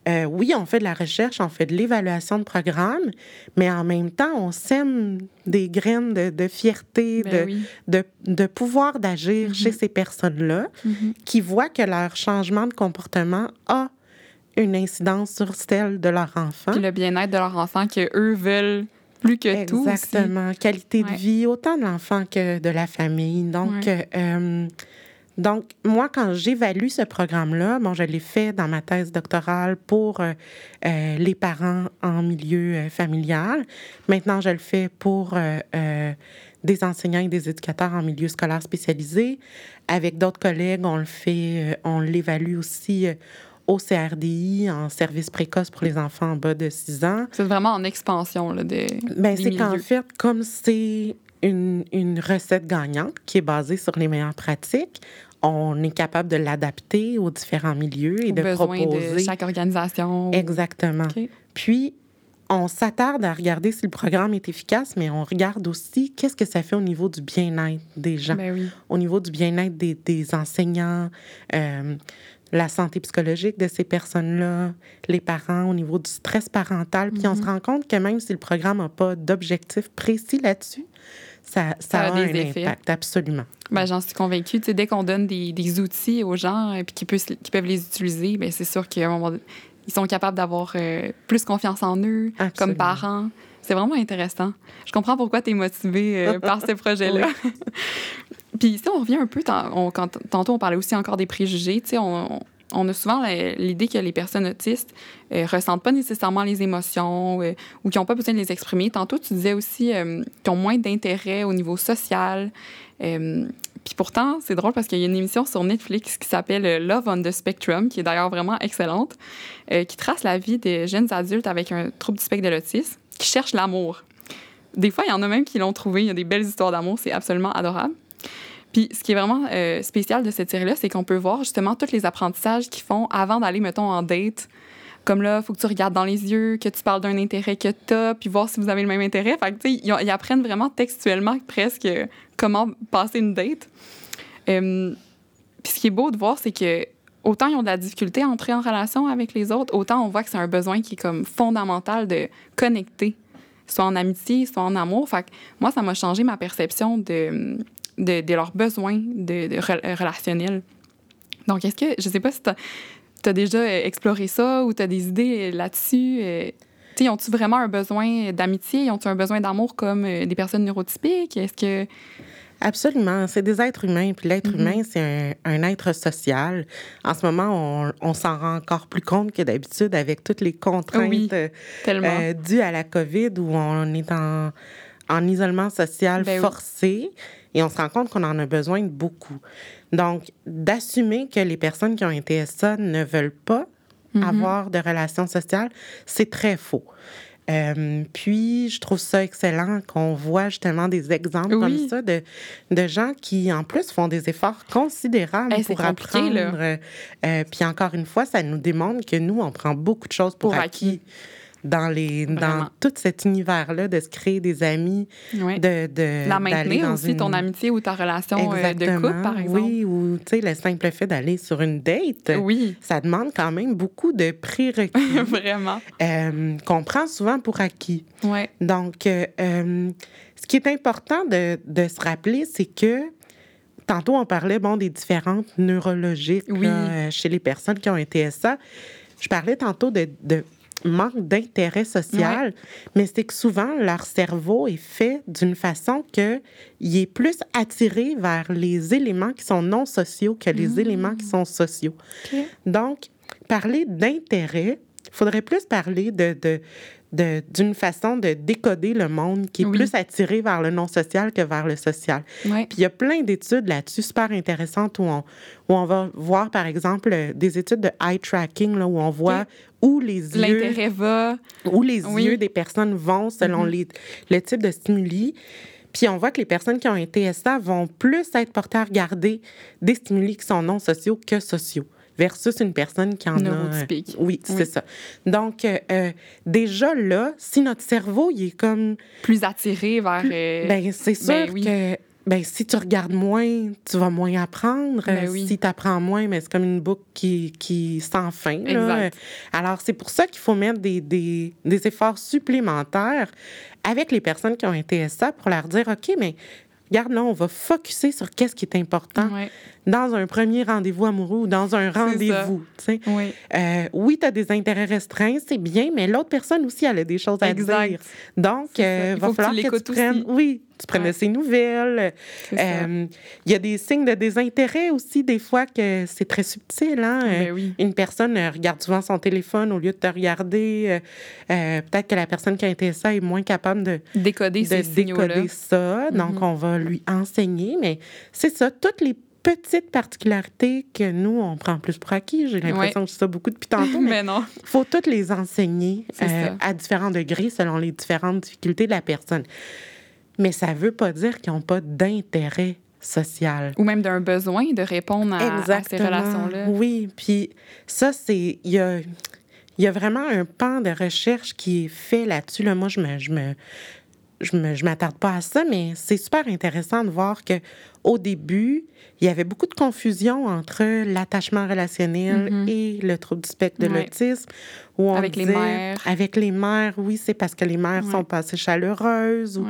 Euh, oui, on fait de la recherche, on fait de l'évaluation de programmes, mais en même temps, on sème des graines de, fierté, ben de, de, pouvoir d'agir chez mm-hmm. ces personnes-là mm-hmm. qui voient que leur changement de comportement a une incidence sur celle de leur enfant. Puis le bien-être de leur enfant que eux veulent plus que tout. Exactement. Qualité de vie, autant de l'enfant que de la famille. Donc, euh, donc, moi, quand j'évalue ce programme-là, bon, je l'ai fait dans ma thèse doctorale pour euh, euh, les parents en milieu euh, familial. Maintenant, je le fais pour des enseignants et des éducateurs en milieu scolaire spécialisé. Avec d'autres collègues, on le fait, on l'évalue aussi au CRDI en service précoce pour les enfants en bas de 6 ans. C'est vraiment en expansion là, de, ben, C'est qu'en fait, comme c'est une, une, recette gagnante qui est basée sur les meilleures pratiques, on est capable de l'adapter aux différents milieux et de proposer. de chaque organisation. Exactement. Puis, on s'attarde à regarder si le programme est efficace, mais on regarde aussi qu'est-ce que ça fait au niveau du bien-être des gens, ben au niveau du bien-être des, des, enseignants, euh, la santé psychologique de ces personnes-là, les parents, au niveau du stress parental. Puis on se mhm. rend compte que même si le programme n'a pas d'objectif précis là-dessus, ça, ça, a, un impact, absolument. Ben, J'en suis convaincue. dès qu'on donne des, des, outils aux gens et euh, qui, peuvent, peuvent les utiliser, ben, c'est sûr qu'à un moment ils sont capables d'avoir euh, plus confiance en eux comme parents. C'est vraiment intéressant. Je comprends pourquoi tu es motivé euh, par ces projets-là. Puis, si on revient un peu, quand, tantôt, on parlait aussi encore des préjugés. On, on a souvent l'idée que les personnes autistes ne euh, ressentent pas nécessairement les émotions ou qui n'ont pas besoin de les exprimer. Tantôt, tu disais aussi qu'ils ont moins d'intérêt au niveau social. Puis pourtant, c'est drôle parce qu'il y a une émission sur Netflix qui s'appelle euh, Love on the Spectrum, qui est d'ailleurs vraiment excellente, euh, qui trace la vie des jeunes adultes avec un trouble du spectre de l'autisme qui cherchent l'amour. Des fois, il y en a même qui l'ont trouvé. Il y a des belles histoires d'amour. C'est absolument adorable. Puis ce qui est vraiment euh, spécial de cette série-là, c'est qu'on peut voir justement tous les apprentissages qu'ils font avant d'aller, mettons, en date comme là, il faut que tu regardes dans les yeux, que tu parles d'un intérêt que tu as, puis voir si vous avez le même intérêt. Fait que, tu sais, ils, apprennent vraiment textuellement presque comment passer une date. Euh, puis ce qui est beau de voir, c'est que autant ils ont de la difficulté à entrer en relation avec les autres, autant on voit que c'est un besoin qui est comme fondamental de connecter, soit en amitié, soit en amour. Fait que moi, ça m'a changé ma perception de, de, de leurs besoins de, de relationnels. Donc, est-ce que, je sais pas si tu as déjà euh, exploré ça ou tu as des idées euh, là-dessus? Euh, tu ont-tu vraiment un besoin d'amitié? Ont-ils un besoin d'amour comme des personnes neurotypiques? Est-ce que. Absolument. C'est des êtres humains. Puis l'être mm-hmm. humain, c'est un, être social. En ce moment, on, s'en rend encore plus compte que d'habitude avec toutes les contraintes dues à la COVID où on est en, en isolement social ben forcé. Et on se rend compte qu'on en a besoin de beaucoup. Donc, d'assumer que les personnes qui ont un TSA ne veulent pas mm-hmm. avoir de relations sociales, c'est très faux. Euh, puis, je trouve ça excellent qu'on voit justement des exemples comme ça de, de gens qui, en plus, font des efforts considérables pour apprendre. Euh, puis, encore une fois, ça nous démontre que nous, on prend beaucoup de choses pour, acquis dans, les, dans tout cet univers-là, de se créer des amis, de, de La maintenir aussi, ton amitié ou ta relation euh, de couple, par exemple. Oui, ou tu sais, le simple fait d'aller sur une date, oui. ça demande quand même beaucoup de prérequis. Vraiment. Euh, qu'on prend souvent pour acquis. Ouais. Donc, euh, ce qui est important de, de se rappeler, c'est que tantôt, on parlait bon, des différentes neurologiques chez les personnes qui ont un TSA. Je parlais tantôt de, de manque d'intérêt social, mais c'est que souvent, leur cerveau est fait d'une façon qu'il est plus attiré vers les éléments qui sont non sociaux que les mmh. éléments qui sont sociaux. Donc, parler d'intérêt, il faudrait plus parler de, de, d'une façon de décoder le monde qui est plus attiré vers le non social que vers le social. Puis il y a plein d'études là-dessus super intéressantes où on, où on va voir, par exemple, des études de eye tracking, là, où on voit où les yeux... Va. Où les yeux des personnes vont selon mm-hmm. les, le type de stimuli. Puis on voit que les personnes qui ont un TSA vont plus être portées à regarder des stimuli qui sont non sociaux que sociaux versus une personne qui en a. Oui, c'est ça. Donc, euh, euh, déjà là, si notre cerveau, il est comme. Plus attiré vers. Euh, ben, c'est ben sûr que. Ben, si tu regardes moins, tu vas moins apprendre. Ben si tu apprends moins, mais c'est comme une boucle qui, qui sans fin. Là. Alors, c'est pour ça qu'il faut mettre des, des, des efforts supplémentaires avec les personnes qui ont un TSA pour leur dire OK, mais regarde, là, on va focuser sur qu'est-ce qui est important dans un premier rendez-vous amoureux ou dans un rendez-vous. Oui, euh, oui tu as des intérêts restreints, c'est bien, mais l'autre personne aussi, elle a des choses à dire. Donc, il euh, va falloir que, tu prennes... Oui, tu prenais ses nouvelles. Euh, il y a des signes de désintérêt aussi, des fois, que c'est très subtil. Hein? Ben une personne regarde souvent son téléphone au lieu de te regarder. Peut-être que la personne qui a été ça est moins capable de décoder, de décoder ça. Donc, mm-hmm. on va lui enseigner. Mais c'est ça, toutes les petites particularités que nous, on prend plus pour acquis. J'ai l'impression que je ça beaucoup depuis tantôt. mais, non. Il faut toutes les enseigner euh, à différents degrés selon les différentes difficultés de la personne. Mais ça ne veut pas dire qu'ils n'ont pas d'intérêt social. Ou même d'un besoin de répondre à, ces relations-là. Oui, puis ça, c'est... Il y a, y a vraiment un pan de recherche qui est fait là-dessus. Là. Moi, je me, je me, je ne m'attarde pas à ça, mais c'est super intéressant de voir que au début, il y avait beaucoup de confusion entre l'attachement relationnel mm-hmm. et le trouble du spectre de l'autisme. Avec les mères. Avec les mères, oui, c'est parce que les mères sont pas assez chaleureuses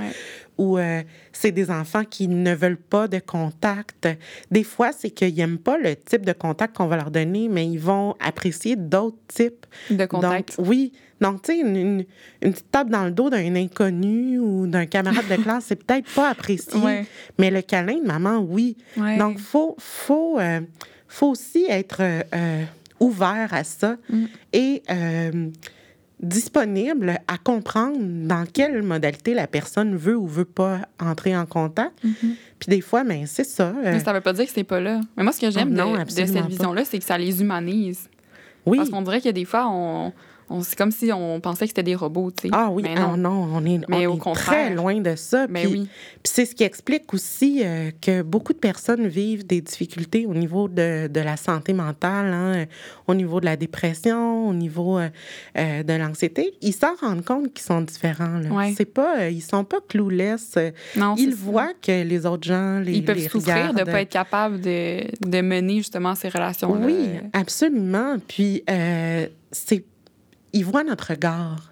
ou, euh, c'est des enfants qui ne veulent pas de contact. Des fois, c'est qu'ils n'aiment pas le type de contact qu'on va leur donner, mais ils vont apprécier d'autres types. De contact. oui. Donc, tu sais, une, petite tape dans le dos d'un inconnu ou d'un camarade de classe, c'est peut-être pas apprécié. Mais le câlin de maman, oui. Donc, il faut, faut, euh, faut aussi être euh, ouvert à ça mm. et euh, disponible à comprendre dans quelle modalité la personne veut ou veut pas entrer en contact. Mm-hmm. Puis des fois, mais ben, c'est ça. Mais ça veut pas dire que c'est pas là. Mais moi, ce que j'aime de, de, cette vision-là, c'est que ça les humanise. Oui. Parce qu'on dirait qu'il y a des fois, on, c'est comme si on pensait que c'était des robots, tu sais. Ah oui, mais ah non. on est, mais au très loin de ça. Mais puis, oui. Puis c'est ce qui explique aussi euh, que beaucoup de personnes vivent des difficultés au niveau de, de la santé mentale, hein, au niveau de la dépression, au niveau euh, euh, de l'anxiété. Ils s'en rendent compte qu'ils sont différents. Là. C'est pas, ils sont pas clouless. Non, ils voient que les autres gens les Ils peuvent souffrir de ne pas être capables de, de, mener justement ces relations-là. Oui, absolument. Puis c'est ils voient notre regard,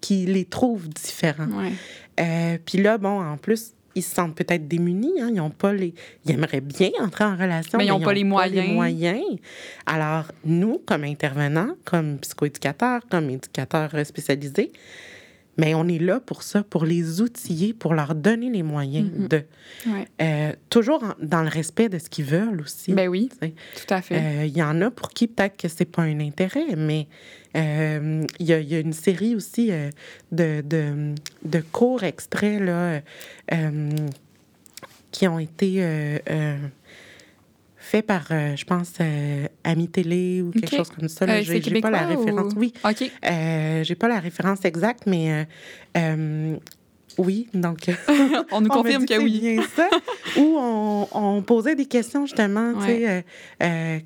qui les trouve différents. Euh, puis là, bon, en plus, ils se sentent peut-être démunis. Hein? Ils ont pas les. Ils aimeraient bien entrer en relation, mais, ils n'ont pas, les, moyens. moyens. Alors, nous, comme intervenants, comme psychoéducateurs, comme éducateurs spécialisés, mais on est là pour ça, pour les outiller, pour leur donner les moyens mm-hmm. de. Euh, toujours dans le respect de ce qu'ils veulent aussi. Ben oui, tout à fait. Euh, il y en a pour qui peut-être que c'est pas un intérêt, mais euh, il y, a une série aussi de, de, de, courts extraits là, qui ont été fait par, euh, je pense, euh, Ami Télé ou quelque chose comme ça. Euh, j'ai pas la référence. Oui. OK. j'ai pas la référence exacte, mais oui, donc. on nous confirme que oui. bien ça. Où on, on, posait des questions, justement. Tu sais,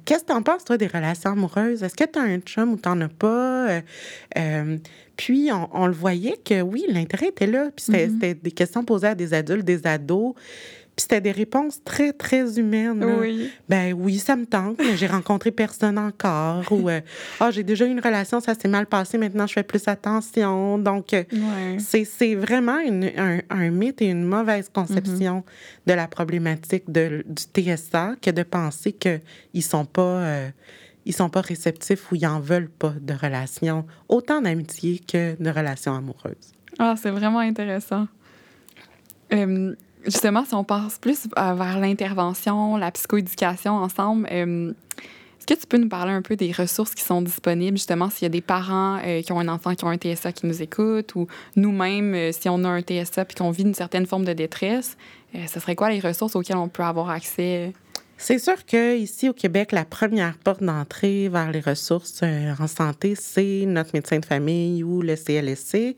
qu'est-ce que tu en penses, toi, des relations amoureuses? Est-ce que tu as un chum ou tu n'en as pas? puis, on, on, le voyait que oui, l'intérêt était là. Puis, c'était mm-hmm. des questions posées à des adultes, des ados. Puis c'était des réponses très, très humaines. Oui. Ben oui, ça me tente, mais j'ai rencontré personne encore. Ou, euh, ah, j'ai déjà eu une relation, ça s'est mal passé, maintenant je fais plus attention. Donc, euh, c'est vraiment un, un, mythe et une mauvaise conception mm-hmm. de la problématique de, du TSA que de penser qu'ils ne sont pas. Euh, ils sont pas réceptifs ou ils en veulent pas de relations, autant d'amitié que de relations amoureuses. Ah, c'est vraiment intéressant justement, si on passe plus euh, vers l'intervention, la psychoéducation ensemble, euh, est-ce que tu peux nous parler un peu des ressources qui sont disponibles, justement, s'il y a des parents euh, qui ont un enfant qui ont un TSA qui nous écoutent, ou nous-mêmes, si on a un TSA puis qu'on vit une certaine forme de détresse, ce serait quoi les ressources auxquelles on peut avoir accès? C'est sûr qu'ici au Québec, la première porte d'entrée vers les ressources euh, en santé, c'est notre médecin de famille ou le CLSC.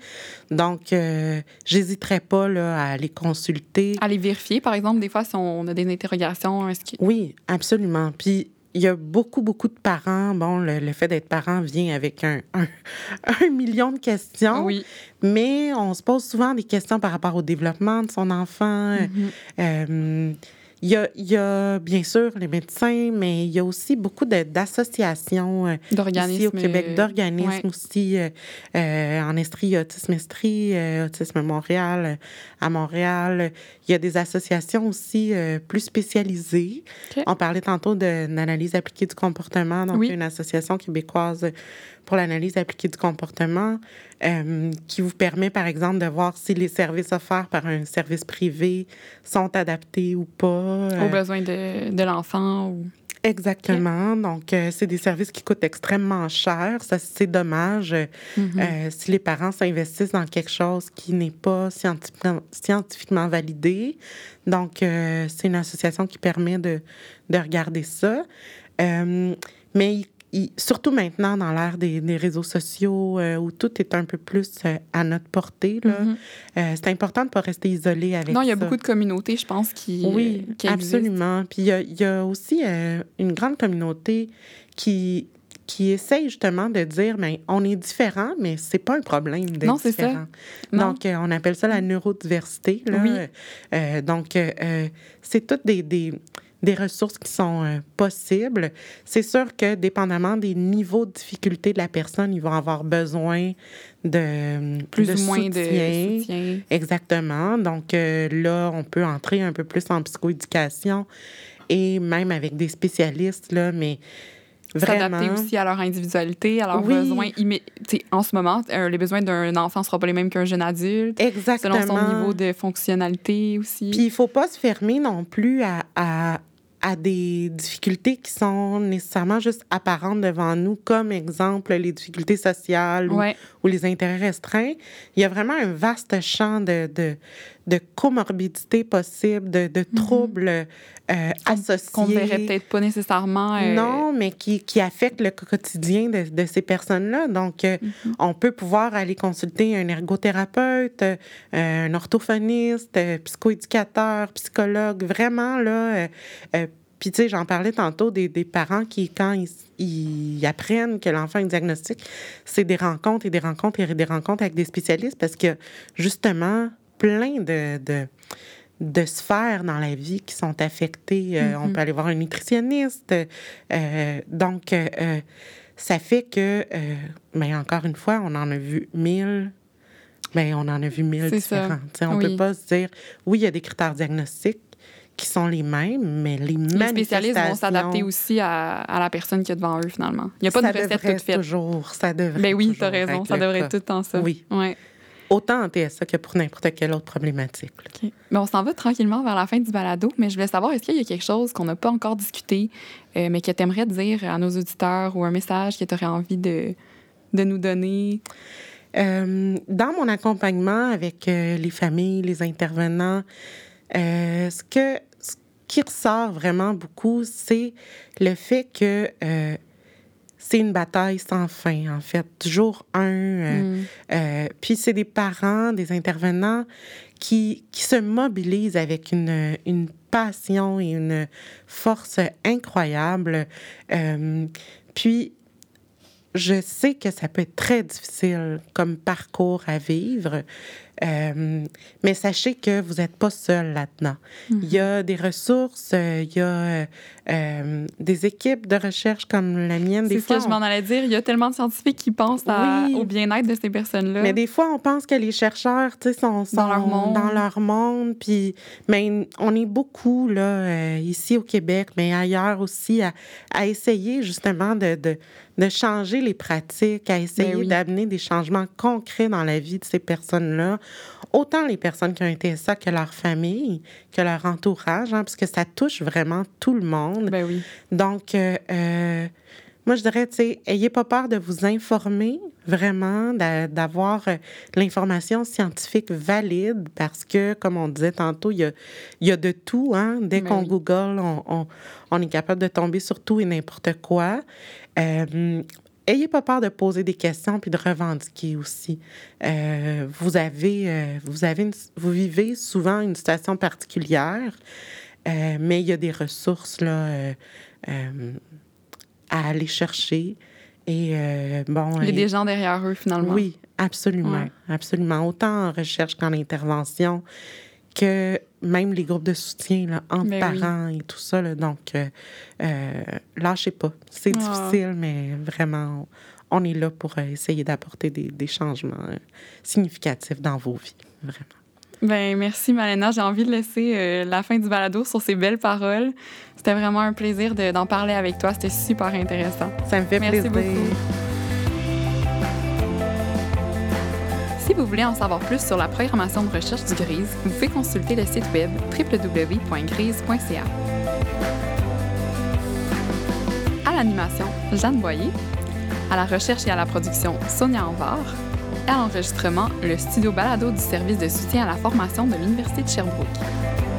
Donc, euh, j'hésiterais pas là, à les consulter. À les vérifier, par exemple, des fois, si on a des interrogations. Oui, absolument. Puis, il y a beaucoup, beaucoup de parents. Bon, le, fait d'être parent vient avec un, un, million de questions. Oui. Mais on se pose souvent des questions par rapport au développement de son enfant. Mm-hmm. Euh, il y a, y a, bien sûr les médecins, mais il y a aussi beaucoup d'associations euh, ici au Québec, euh, d'organismes aussi. Euh, en Estrie, Autisme Estrie, Autisme Montréal, à Montréal. Il y a des associations aussi plus spécialisées. On parlait tantôt d'une analyse appliquée du comportement, donc une association québécoise pour l'analyse appliquée du comportement qui vous permet, par exemple, de voir si les services offerts par un service privé sont adaptés ou pas aux besoins de, de l'enfant ou... Exactement. Donc, euh, c'est des services qui coûtent extrêmement cher. Ça, c'est dommage euh, euh, si les parents s'investissent dans quelque chose qui n'est pas scientifiquement, scientifiquement validé. Donc, c'est une association qui permet de, de regarder ça. mais surtout maintenant dans l'ère des, réseaux sociaux euh, où tout est un peu plus euh, à notre portée, mm-hmm. euh, c'est important de ne pas rester isolé avec Non, il y a beaucoup de communautés, je pense, qui Oui, absolument. Puis il y, a, aussi une grande communauté qui qui essaye justement de dire, mais ben, on est différent, mais c'est pas un problème d'être non, différent. Ça. Donc, on appelle ça la neurodiversité. Là. Oui. donc, c'est toutes des, des, des ressources qui sont euh, possibles. C'est sûr que, dépendamment des niveaux de difficulté de la personne, ils vont avoir besoin de plus ou moins de soutien. Exactement. Donc euh, là, on peut entrer un peu plus en psychoéducation et même avec des spécialistes, là, mais S'adapter aussi à leur individualité, à leurs besoins. En ce moment, euh, les besoins d'un enfant ne seront pas les mêmes qu'un jeune adulte. Exactement. Selon son niveau de fonctionnalité aussi. Puis il ne faut pas se fermer non plus à à des difficultés qui sont nécessairement juste apparentes devant nous, comme exemple les difficultés sociales ou, ou, les intérêts restreints. Il y a vraiment un vaste champ de, de, de comorbidités possibles, de, de mhm. troubles euh, associés. Qu'on ne verrait peut-être pas nécessairement. Euh, non, mais qui, qui affectent le quotidien de, de ces personnes-là. Donc, euh, mhm. on peut pouvoir aller consulter un ergothérapeute, un orthophoniste, psychoéducateur, psychologue, vraiment, là. puis, tu sais, j'en parlais tantôt des, des, parents qui, quand ils, ils apprennent que l'enfant est diagnostic, c'est des rencontres et des rencontres et des rencontres avec des spécialistes parce que, justement, plein de, de, de, sphères dans la vie qui sont affectées. Euh, on mm-hmm. peut aller voir un nutritionniste. Euh, donc, euh, ça fait que, mais encore une fois, on en a vu mille. Mais on en a vu mille différents. on ne peut pas se dire, oui, il y a des critères diagnostiques qui sont les mêmes, mais les, les spécialistes vont s'adapter aussi à, à, la personne qui est devant eux, finalement. Il n'y a pas de recette toute faite. toujours, ça devrait Ben oui, tu as raison, ça devrait être tout le temps ça. Oui. Ouais autant en TSA que pour n'importe quelle autre problématique. Mais on s'en va tranquillement vers la fin du balado, mais je voulais savoir, est-ce qu'il y a quelque chose qu'on n'a pas encore discuté, euh, mais que tu aimerais dire à nos auditeurs ou un message que tu aurais envie de, de nous donner? Euh, dans mon accompagnement avec euh, les familles, les intervenants, ce, que, ce qui ressort vraiment beaucoup, c'est le fait que c'est une bataille sans fin, en fait. Toujours un. Euh, mm. euh, puis c'est des parents, des intervenants qui, qui se mobilisent avec une, une passion et une force incroyable. Euh, puis je sais que ça peut être très difficile comme parcours à vivre. Euh, mais sachez que vous n'êtes pas seul là-dedans. Il y a des ressources, il y a euh, des équipes de recherche comme la mienne. C'est ce que je m'en allais dire. Il y a tellement de scientifiques qui pensent au bien-être de ces personnes-là. Mais des fois, on pense que les chercheurs sont, sont, dans leur monde. Dans leur monde puis, mais on est beaucoup là, ici au Québec, mais ailleurs aussi, à, à essayer justement de, de, de, changer les pratiques, à essayer ben d'amener des changements concrets dans la vie de ces personnes-là autant les personnes qui ont été ça que leur famille, que leur entourage, hein, parce que ça touche vraiment tout le monde. Ben oui. Donc, euh, euh, moi, je dirais, tu sais, ayez pas peur de vous informer vraiment, d'avoir euh, l'information scientifique valide, parce que, comme on disait tantôt, il y a, y a de tout. Hein? Dès ben qu'on Google, on, on, on, est capable de tomber sur tout et n'importe quoi. Euh, ayez pas peur de poser des questions puis de revendiquer aussi. Euh, vous avez, euh, vous avez, vous vivez souvent une situation particulière, euh, mais il y a des ressources là à aller chercher. Et bon. Il y a des gens derrière eux finalement. Oui, absolument, absolument. Autant en recherche qu'en intervention que même les groupes de soutien là, entre ben parents et tout ça. donc, lâchez pas. C'est ah. difficile, mais vraiment, on est là pour essayer d'apporter des, des changements significatifs dans vos vies, vraiment. Ben merci Malena. J'ai envie de laisser euh, la fin du balado sur ces belles paroles. C'était vraiment un plaisir d'en parler avec toi. C'était super intéressant. Ça me fait merci plaisir. Beaucoup. Si vous voulez en savoir plus sur la programmation de recherche du GRISE, vous pouvez consulter le site web www.grise.ca. À l'animation, Jeanne Boyer. À la recherche et à la production, Sonia Anvar à l'enregistrement le studio balado du service de soutien à la formation de l'Université de Sherbrooke.